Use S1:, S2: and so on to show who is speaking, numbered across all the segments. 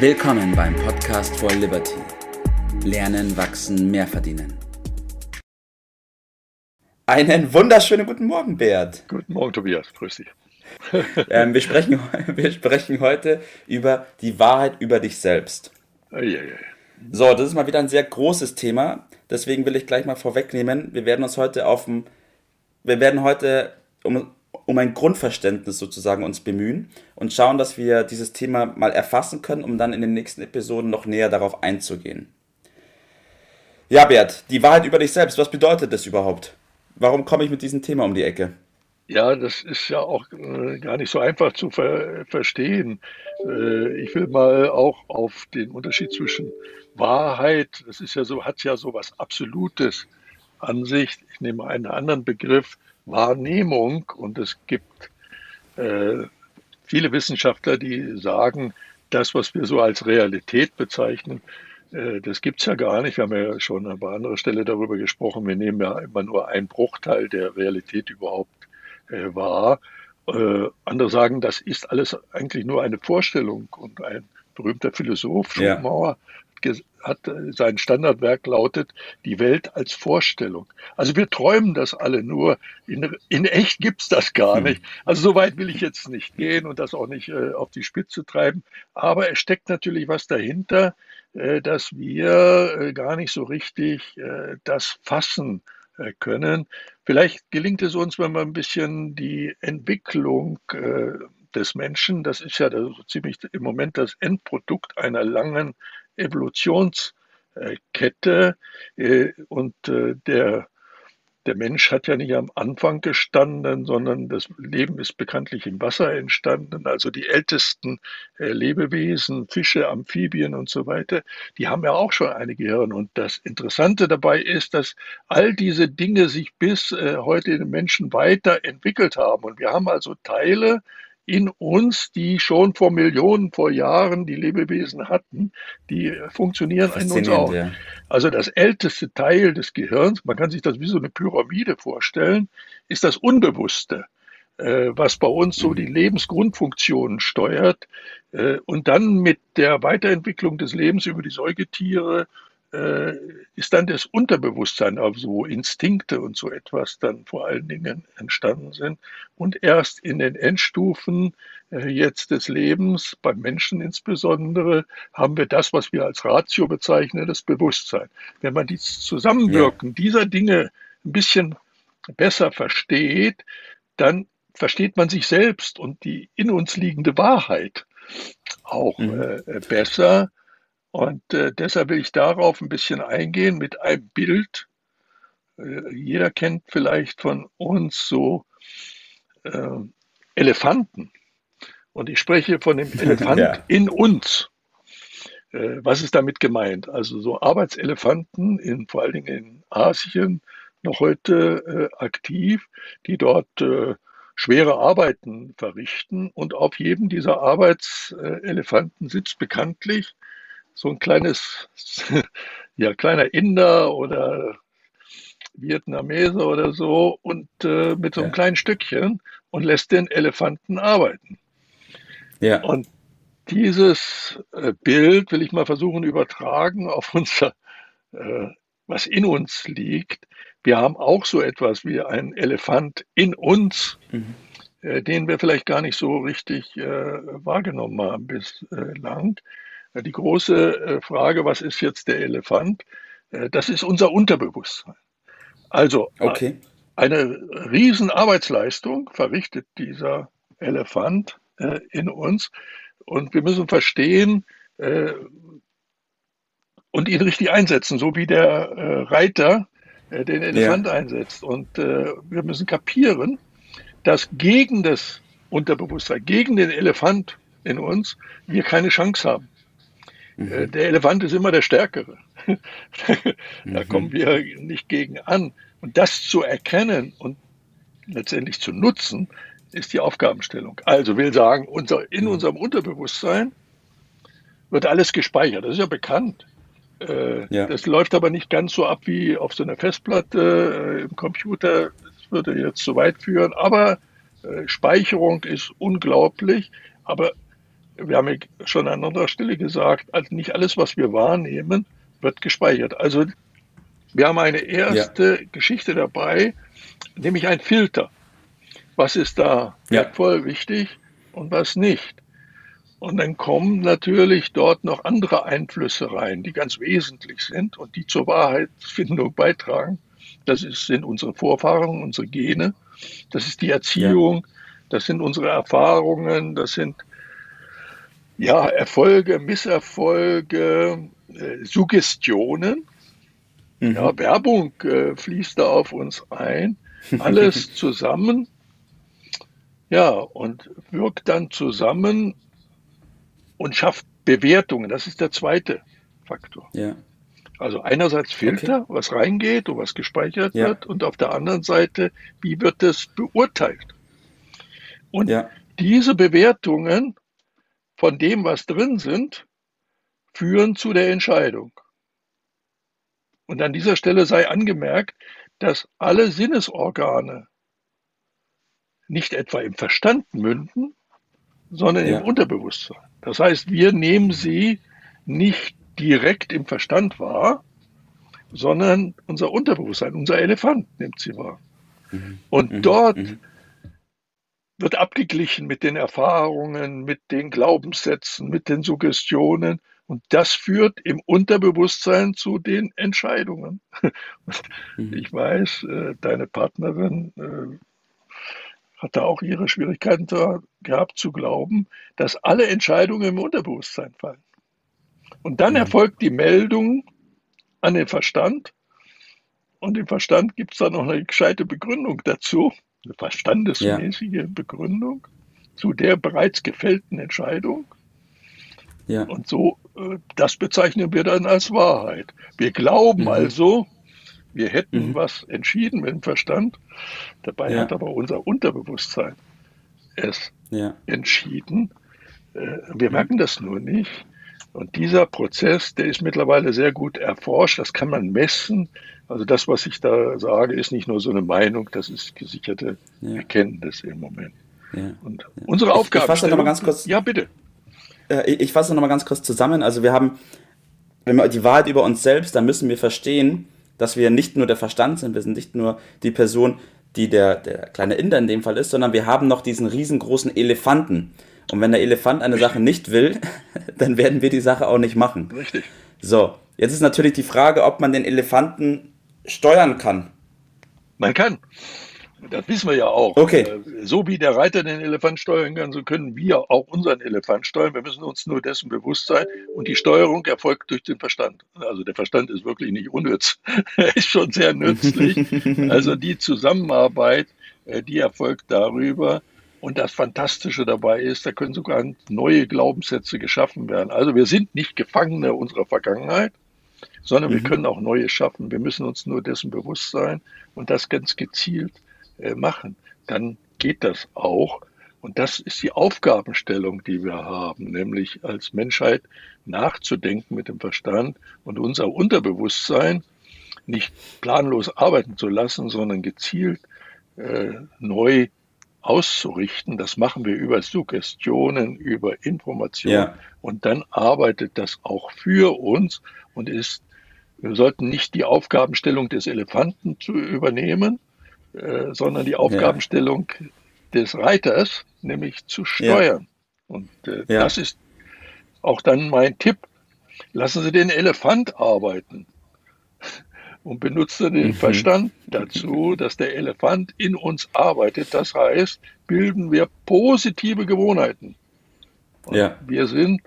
S1: Willkommen beim Podcast for Liberty. Lernen, wachsen, mehr verdienen. Einen wunderschönen guten Morgen, Bert.
S2: Guten Morgen, Tobias. Grüß dich.
S1: ähm, wir, sprechen, wir sprechen heute über die Wahrheit über dich selbst.
S2: Eieiei.
S1: So, das ist mal wieder ein sehr großes Thema. Deswegen will ich gleich mal vorwegnehmen. Wir werden uns heute auf dem, wir werden heute um, um ein Grundverständnis sozusagen uns bemühen und schauen, dass wir dieses Thema mal erfassen können, um dann in den nächsten Episoden noch näher darauf einzugehen. Ja, Bert, die Wahrheit über dich selbst, was bedeutet das überhaupt? Warum komme ich mit diesem Thema um die Ecke?
S2: Ja, das ist ja auch äh, gar nicht so einfach zu ver verstehen. Äh, ich will mal auch auf den Unterschied zwischen Wahrheit, das ist ja so, hat ja so was Absolutes an sich. Ich nehme einen anderen Begriff, Wahrnehmung. Und es gibt äh, viele Wissenschaftler, die sagen, das, was wir so als Realität bezeichnen, äh, das gibt es ja gar nicht. Wir haben ja schon an anderer Stelle darüber gesprochen. Wir nehmen ja immer nur einen Bruchteil der Realität überhaupt äh, wahr. Äh, andere sagen, das ist alles eigentlich nur eine Vorstellung. Und ein berühmter Philosoph, Schopenhauer, ja. Hat sein Standardwerk lautet Die Welt als Vorstellung. Also wir träumen das alle nur. In, in echt gibt's das gar hm. nicht. Also so weit will ich jetzt nicht gehen und das auch nicht äh, auf die Spitze treiben. Aber es steckt natürlich was dahinter, äh, dass wir äh, gar nicht so richtig äh, das fassen äh, können. Vielleicht gelingt es uns, wenn wir ein bisschen die Entwicklung äh, des Menschen, das ist ja so ziemlich im Moment das Endprodukt einer langen Evolutionskette äh, und der der Mensch hat ja nicht am Anfang gestanden, sondern das Leben ist bekanntlich im Wasser entstanden. Also die ältesten äh, Lebewesen, Fische, Amphibien und so weiter, die haben ja auch schon eine Gehirn. Und das Interessante dabei ist, dass all diese Dinge sich bis äh, heute in den Menschen weiterentwickelt haben. Und wir haben also Teile in uns, die schon vor Millionen, vor Jahren die Lebewesen hatten, die funktionieren in uns auch. Ja. Also das älteste Teil des Gehirns, man kann sich das wie so eine Pyramide vorstellen, ist das Unbewusste, äh, was bei uns so mhm. die Lebensgrundfunktionen steuert äh, und dann mit der Weiterentwicklung des Lebens über die Säugetiere äh, ist dann das Unterbewusstsein, also wo Instinkte und so etwas dann vor allen Dingen entstanden sind. Und erst in den Endstufen äh, jetzt des Lebens, beim Menschen insbesondere, haben wir das, was wir als Ratio bezeichnen, das Bewusstsein. Wenn man dieses Zusammenwirken ja. dieser Dinge ein bisschen besser versteht, dann versteht man sich selbst und die in uns liegende Wahrheit auch mhm. äh, besser. Und äh, deshalb will ich darauf ein bisschen eingehen mit einem Bild. Äh, jeder kennt vielleicht von uns so äh, Elefanten. Und ich spreche von dem Elefant ja. in uns. Äh, was ist damit gemeint? Also so Arbeitselefanten, in, vor allen Dingen in Asien, noch heute äh, aktiv, die dort äh, schwere Arbeiten verrichten. Und auf jedem dieser Arbeitselefanten sitzt bekanntlich so ein kleines, ja, kleiner Inder oder Vietnamese oder so und äh, mit so einem ja. kleinen Stückchen und lässt den Elefanten arbeiten. Ja. Und dieses äh, Bild will ich mal versuchen übertragen auf unser, äh, was in uns liegt. Wir haben auch so etwas wie ein Elefant in uns, mhm. äh, den wir vielleicht gar nicht so richtig äh, wahrgenommen haben bislang. Die große äh, Frage, was ist jetzt der Elefant? Äh, das ist unser Unterbewusstsein. Also okay. eine riesen Arbeitsleistung verrichtet dieser Elefant äh, in uns und wir müssen verstehen und ihn richtig einsetzen, so wie der Reiter den Elefant ja. einsetzt. Und wir müssen kapieren, dass gegen das Unterbewusstsein, gegen den Elefant in uns, wir keine Chance haben. Äh, mhm. Der Elefant ist immer der Stärkere. da mhm. kommen wir nicht gegen an. Und das zu erkennen und letztendlich zu nutzen, ist die Aufgabenstellung. Also will sagen, unser, in mhm. unserem Unterbewusstsein wird alles gespeichert. Das ist ja bekannt. Äh, ja. Das läuft aber nicht ganz so ab wie auf so einer Festplatte äh, im Computer. Das würde jetzt zu weit führen. Aber äh, Speicherung ist unglaublich. Aber wir haben ja schon an anderer Stelle gesagt, also nicht alles, was wir wahrnehmen, wird gespeichert. Also wir haben eine erste ja. Geschichte dabei, nämlich ein Filter. Was ist da wertvoll, ja. wichtig und was nicht? Und dann kommen natürlich dort noch andere Einflüsse rein, die ganz wesentlich sind und die zur Wahrheitsfindung beitragen. Das ist, sind unsere Vorfahren, unsere Gene, das ist die Erziehung, ja. das sind unsere Erfahrungen, das sind ja, Erfolge, Misserfolge, äh, Suggestionen. Mhm. Ja, Werbung äh, fließt da auf uns ein. Alles zusammen. Ja, und wirkt dann zusammen und schafft Bewertungen. Das ist der zweite Faktor. Ja. Also einerseits Filter, okay. was reingeht und was gespeichert ja. wird, und auf der anderen Seite, wie wird das beurteilt? Und ja. diese Bewertungen von dem, was drin sind, führen zu der Entscheidung. Und an dieser Stelle sei angemerkt, dass alle Sinnesorgane nicht etwa im Verstand münden, sondern ja. im Unterbewusstsein. Das heißt, wir nehmen sie nicht direkt im Verstand wahr, sondern unser Unterbewusstsein, unser Elefant nimmt sie wahr. Mhm. Und mhm. dort mhm wird abgeglichen mit den Erfahrungen, mit den Glaubenssätzen, mit den Suggestionen. Und das führt im Unterbewusstsein zu den Entscheidungen. Mhm. Ich weiß, äh, deine Partnerin äh, hat da auch ihre Schwierigkeiten gehabt zu glauben, dass alle Entscheidungen im Unterbewusstsein fallen. Und dann mhm. erfolgt die Meldung an den Verstand. Und im Verstand gibt es dann noch eine gescheite Begründung dazu eine verstandesmäßige ja. Begründung zu der bereits gefällten Entscheidung. Ja. Und so, äh, das bezeichnen wir dann als Wahrheit. Wir glauben mhm. also, wir hätten mhm. was entschieden mit dem Verstand. Dabei ja. hat aber unser Unterbewusstsein es ja. entschieden. Äh, wir mhm. merken das nur nicht. Und dieser Prozess, der ist mittlerweile sehr gut erforscht. Das kann man messen. Also das, was ich da sage, ist nicht nur so eine Meinung, das ist gesicherte ja. Erkenntnis im Moment. Ja. Und ja. unsere Aufgabe.
S1: Ich, ich fasse noch mal ganz kurz.
S2: Ja, bitte.
S1: Äh, ich, ich fasse noch mal ganz kurz zusammen. Also wir haben, wenn wir die Wahrheit über uns selbst, dann müssen wir verstehen, dass wir nicht nur der Verstand sind, wir sind nicht nur die Person, die der, der kleine Inder in dem Fall ist, sondern wir haben noch diesen riesengroßen Elefanten. Und wenn der Elefant eine Sache nicht will, dann werden wir die Sache auch nicht machen.
S2: Richtig.
S1: So, jetzt ist natürlich die Frage, ob man den Elefanten steuern kann.
S2: Man kann. Das wissen wir ja auch.
S1: Okay.
S2: So wie der Reiter den Elefant steuern kann, so können wir auch unseren Elefant steuern. Wir müssen uns nur dessen bewusst sein. Und die Steuerung erfolgt durch den Verstand. Also der Verstand ist wirklich nicht unnütz. er ist schon sehr nützlich. Also die Zusammenarbeit, äh, die erfolgt darüber. Und das Fantastische dabei ist, da können sogar neue Glaubenssätze geschaffen werden. Also wir sind nicht Gefangene unserer Vergangenheit, sondern mhm. wir können auch neue schaffen. Wir müssen uns nur dessen bewusst sein und das ganz gezielt äh, machen. Dann geht das auch. Und das ist die Aufgabenstellung, die wir haben, nämlich als Menschheit nachzudenken mit dem Verstand und unser Unterbewusstsein nicht planlos arbeiten zu lassen, sondern gezielt äh, neu auszurichten. Das machen wir über Suggestionen, über Informationen ja. und dann arbeitet das auch für uns und ist, wir sollten nicht die Aufgabenstellung des Elefanten zu übernehmen, äh, sondern die Aufgabenstellung ja. des Reiters, nämlich zu steuern. Ja. Und äh, das ist auch dann mein Tipp. Lassen Sie den Elefant arbeiten und benutze den mhm. Verstand dazu, dass der Elefant in uns arbeitet. Das heißt, bilden wir positive Gewohnheiten. ja. Wir sind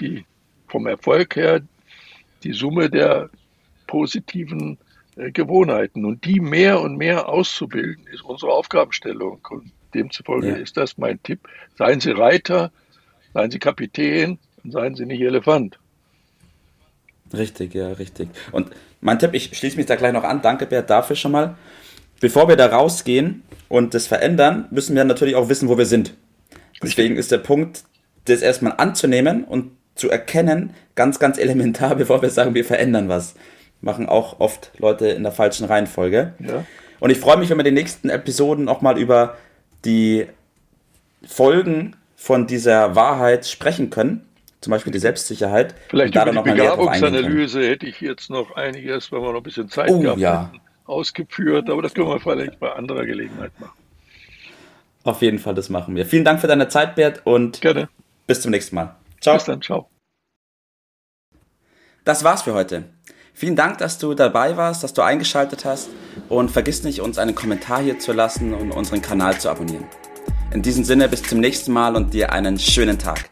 S2: die vom Erfolg her die Summe der positiven äh, Gewohnheiten. Und die mehr und mehr auszubilden, ist unsere Aufgabenstellung. Und demzufolge ja. ist das mein Tipp. Seien Sie Reiter, seien Sie Kapitän und seien Sie nicht Elefant.
S1: Richtig, ja, richtig. Und mein Tipp, ich schließe mich da gleich noch an, danke Bert dafür schon mal. Bevor wir da rausgehen und das verändern, müssen wir natürlich auch wissen, wo wir sind. Deswegen ist der Punkt, das erstmal anzunehmen und zu erkennen, ganz, ganz elementar, bevor wir sagen, wir verändern was. Machen auch oft Leute in der falschen Reihenfolge. Ja. Und ich freue mich, wenn wir in den nächsten Episoden auch mal über die Folgen von dieser Wahrheit sprechen können, zum Beispiel die Selbstsicherheit.
S2: Vielleicht über die Begabungsanalyse hätte ich jetzt noch einiges, wenn wir noch ein bisschen Zeit
S1: oh, gehabt ja. hätten,
S2: ausgeführt, aber das können wir vielleicht bei anderer Gelegenheit machen.
S1: Auf jeden Fall, das machen wir. Vielen Dank für deine Zeit, Bert, und
S2: Gerne.
S1: bis zum nächsten Mal. Ciao.
S2: Bis dann, ciao.
S1: Das war's für heute. Vielen Dank, dass du dabei warst, dass du eingeschaltet hast und vergiss nicht, uns einen Kommentar hier zu lassen und unseren Kanal zu abonnieren. In diesem Sinne, bis zum nächsten Mal und dir einen schönen Tag.